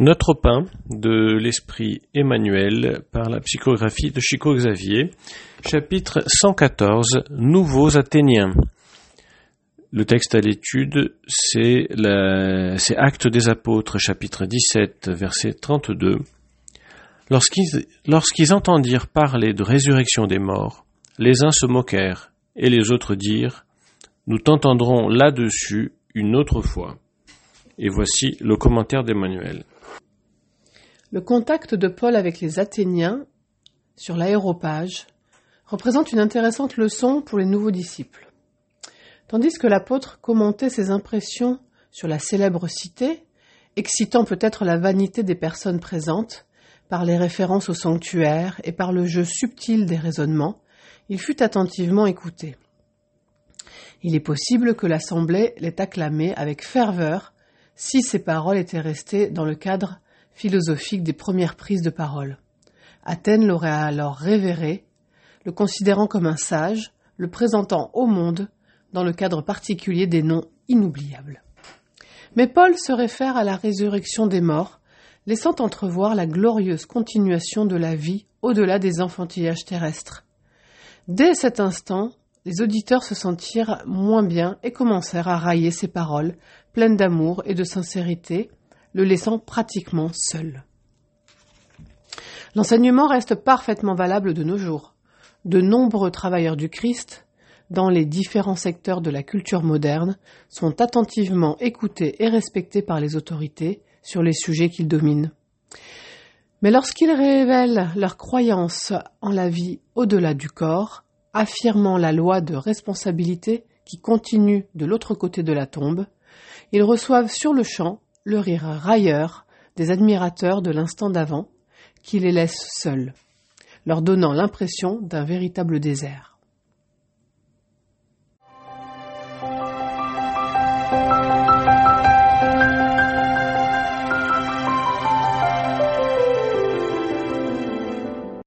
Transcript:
Notre pain de l'esprit Emmanuel par la psychographie de Chico Xavier, chapitre 114, Nouveaux Athéniens. Le texte à l'étude, c'est Actes des Apôtres, chapitre 17, verset 32. Lorsqu'ils lorsqu'ils entendirent parler de résurrection des morts, les uns se moquèrent, et les autres dirent, Nous t'entendrons là-dessus une autre fois. Et voici le commentaire d'Emmanuel. Le contact de Paul avec les Athéniens sur l'aéropage représente une intéressante leçon pour les nouveaux disciples. Tandis que l'apôtre commentait ses impressions sur la célèbre cité, excitant peut-être la vanité des personnes présentes par les références au sanctuaire et par le jeu subtil des raisonnements, il fut attentivement écouté. Il est possible que l'Assemblée l'ait acclamé avec ferveur si ces paroles étaient restées dans le cadre philosophique des premières prises de parole. Athènes l'aurait alors révéré, le considérant comme un sage, le présentant au monde dans le cadre particulier des noms inoubliables. Mais Paul se réfère à la résurrection des morts, laissant entrevoir la glorieuse continuation de la vie au-delà des enfantillages terrestres. Dès cet instant, les auditeurs se sentirent moins bien et commencèrent à railler ces paroles, pleines d'amour et de sincérité, le laissant pratiquement seul. L'enseignement reste parfaitement valable de nos jours. De nombreux travailleurs du Christ, dans les différents secteurs de la culture moderne, sont attentivement écoutés et respectés par les autorités sur les sujets qu'ils dominent. Mais lorsqu'ils révèlent leur croyance en la vie au-delà du corps, affirmant la loi de responsabilité qui continue de l'autre côté de la tombe, ils reçoivent sur le champ le rire railleur des admirateurs de l'instant d'avant, qui les laissent seuls, leur donnant l'impression d'un véritable désert.